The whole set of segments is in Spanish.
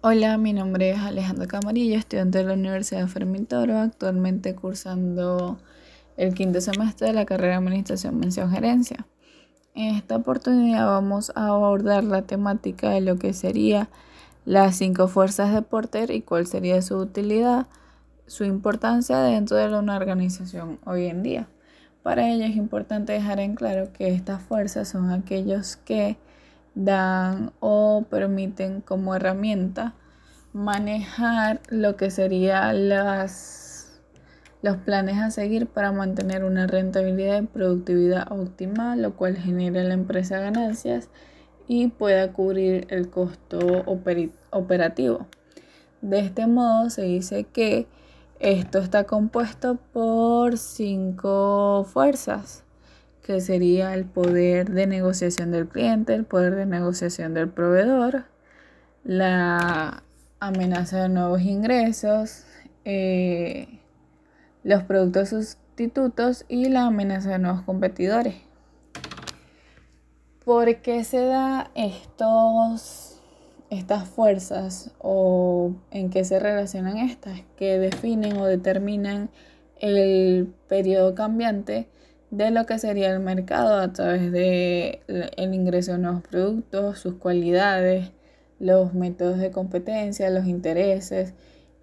Hola, mi nombre es Alejandro Camarillo, estudiante de la Universidad Fermín Toro, actualmente cursando el quinto semestre de la carrera de Administración Mención Gerencia. En esta oportunidad vamos a abordar la temática de lo que sería las cinco fuerzas de Porter y cuál sería su utilidad, su importancia dentro de una organización hoy en día. Para ello es importante dejar en claro que estas fuerzas son aquellos que dan o permiten como herramienta manejar lo que serían las, los planes a seguir para mantener una rentabilidad y productividad óptima, lo cual genera la empresa ganancias y pueda cubrir el costo operativo. De este modo se dice que esto está compuesto por cinco fuerzas que sería el poder de negociación del cliente, el poder de negociación del proveedor, la amenaza de nuevos ingresos, eh, los productos sustitutos y la amenaza de nuevos competidores. ¿Por qué se da estos, estas fuerzas o en qué se relacionan estas que definen o determinan el periodo cambiante de lo que sería el mercado a través de el ingreso de nuevos productos, sus cualidades, los métodos de competencia, los intereses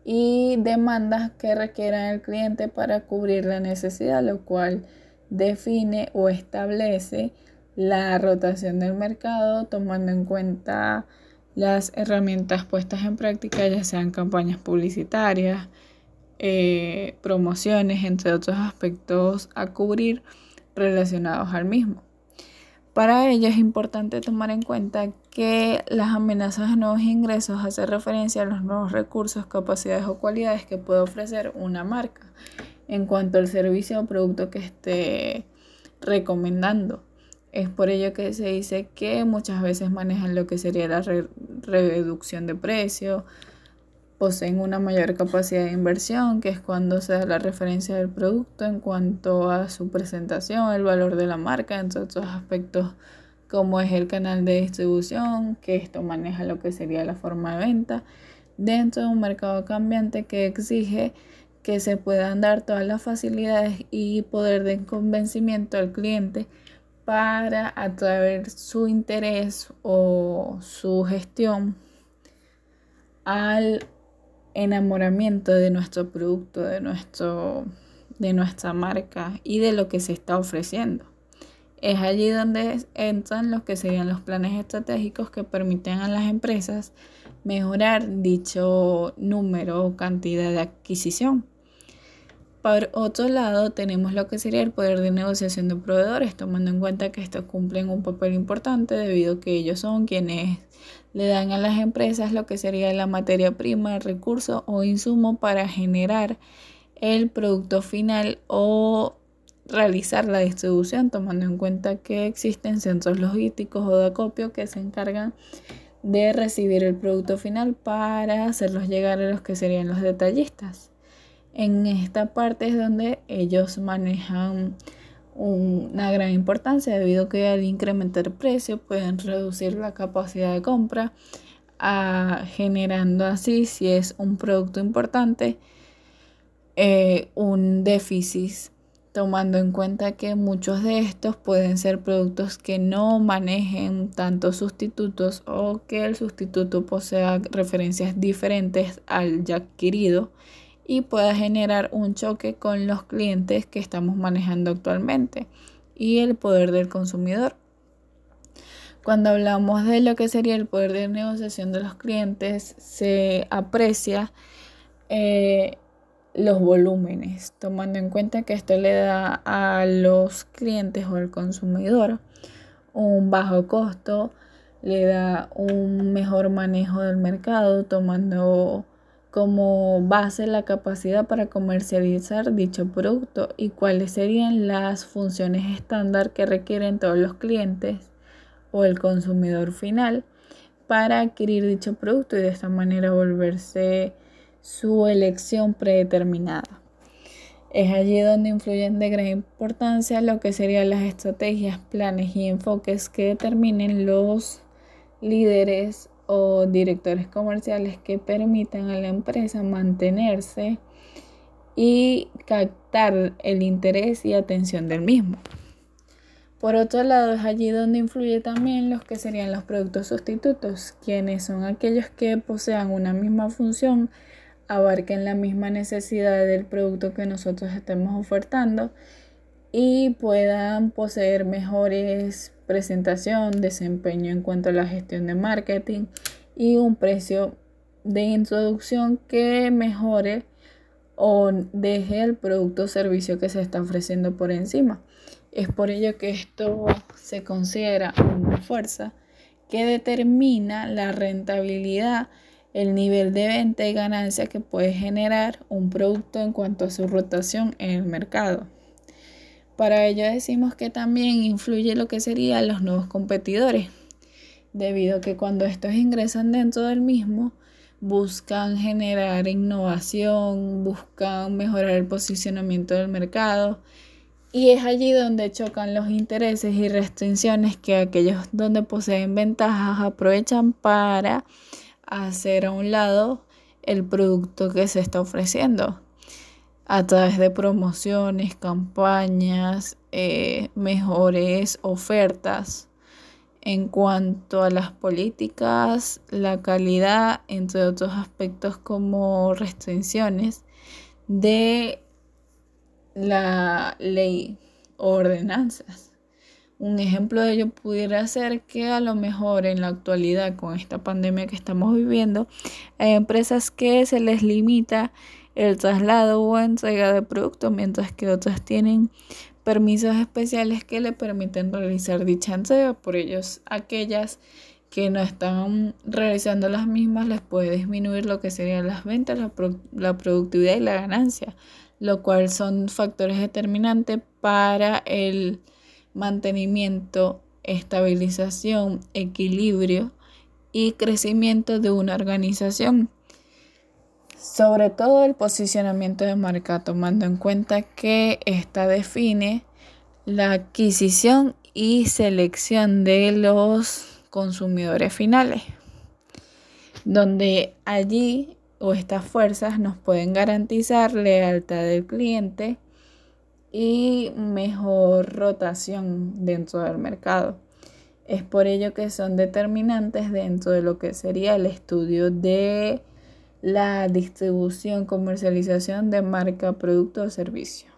y demandas que requieran el cliente para cubrir la necesidad, lo cual define o establece la rotación del mercado tomando en cuenta las herramientas puestas en práctica, ya sean campañas publicitarias, eh, promociones, entre otros aspectos a cubrir relacionados al mismo. Para ello es importante tomar en cuenta que las amenazas de nuevos ingresos hacen referencia a los nuevos recursos, capacidades o cualidades que puede ofrecer una marca en cuanto al servicio o producto que esté recomendando. Es por ello que se dice que muchas veces manejan lo que sería la reducción de precio, poseen una mayor capacidad de inversión, que es cuando se da la referencia del producto en cuanto a su presentación, el valor de la marca, entre otros aspectos como es el canal de distribución, que esto maneja lo que sería la forma de venta, dentro de un mercado cambiante que exige que se puedan dar todas las facilidades y poder de convencimiento al cliente para atraer su interés o su gestión al enamoramiento de nuestro producto, de, nuestro, de nuestra marca y de lo que se está ofreciendo. Es allí donde entran los que serían los planes estratégicos que permiten a las empresas mejorar dicho número o cantidad de adquisición. Por otro lado, tenemos lo que sería el poder de negociación de proveedores, tomando en cuenta que estos cumplen un papel importante debido a que ellos son quienes le dan a las empresas lo que sería la materia prima, recurso o insumo para generar el producto final o realizar la distribución, tomando en cuenta que existen centros logísticos o de acopio que se encargan de recibir el producto final para hacerlos llegar a los que serían los detallistas. En esta parte es donde ellos manejan una gran importancia debido a que al incrementar precio pueden reducir la capacidad de compra, generando así, si es un producto importante, eh, un déficit, tomando en cuenta que muchos de estos pueden ser productos que no manejen tantos sustitutos o que el sustituto posea referencias diferentes al ya adquirido y pueda generar un choque con los clientes que estamos manejando actualmente y el poder del consumidor. Cuando hablamos de lo que sería el poder de negociación de los clientes, se aprecia eh, los volúmenes, tomando en cuenta que esto le da a los clientes o al consumidor un bajo costo, le da un mejor manejo del mercado, tomando como base la capacidad para comercializar dicho producto y cuáles serían las funciones estándar que requieren todos los clientes o el consumidor final para adquirir dicho producto y de esta manera volverse su elección predeterminada. Es allí donde influyen de gran importancia lo que serían las estrategias, planes y enfoques que determinen los líderes o directores comerciales que permitan a la empresa mantenerse y captar el interés y atención del mismo. Por otro lado, es allí donde influye también los que serían los productos sustitutos, quienes son aquellos que posean una misma función, abarquen la misma necesidad del producto que nosotros estemos ofertando y puedan poseer mejores presentación, desempeño en cuanto a la gestión de marketing y un precio de introducción que mejore o deje el producto o servicio que se está ofreciendo por encima. Es por ello que esto se considera una fuerza que determina la rentabilidad, el nivel de venta y ganancia que puede generar un producto en cuanto a su rotación en el mercado. Para ello decimos que también influye lo que serían los nuevos competidores, debido a que cuando estos ingresan dentro del mismo, buscan generar innovación, buscan mejorar el posicionamiento del mercado y es allí donde chocan los intereses y restricciones que aquellos donde poseen ventajas aprovechan para hacer a un lado el producto que se está ofreciendo a través de promociones, campañas, eh, mejores ofertas en cuanto a las políticas, la calidad, entre otros aspectos como restricciones de la ley o ordenanzas. Un ejemplo de ello pudiera ser que a lo mejor en la actualidad con esta pandemia que estamos viviendo hay empresas que se les limita el traslado o entrega de productos, mientras que otras tienen permisos especiales que le permiten realizar dicha entrega. Por ellos, aquellas que no están realizando las mismas les puede disminuir lo que serían las ventas, la, la productividad y la ganancia, lo cual son factores determinantes para el mantenimiento, estabilización, equilibrio y crecimiento de una organización sobre todo el posicionamiento de marca, tomando en cuenta que esta define la adquisición y selección de los consumidores finales, donde allí o estas fuerzas nos pueden garantizar lealtad del cliente y mejor rotación dentro del mercado. Es por ello que son determinantes dentro de lo que sería el estudio de la distribución, comercialización de marca, producto o servicio.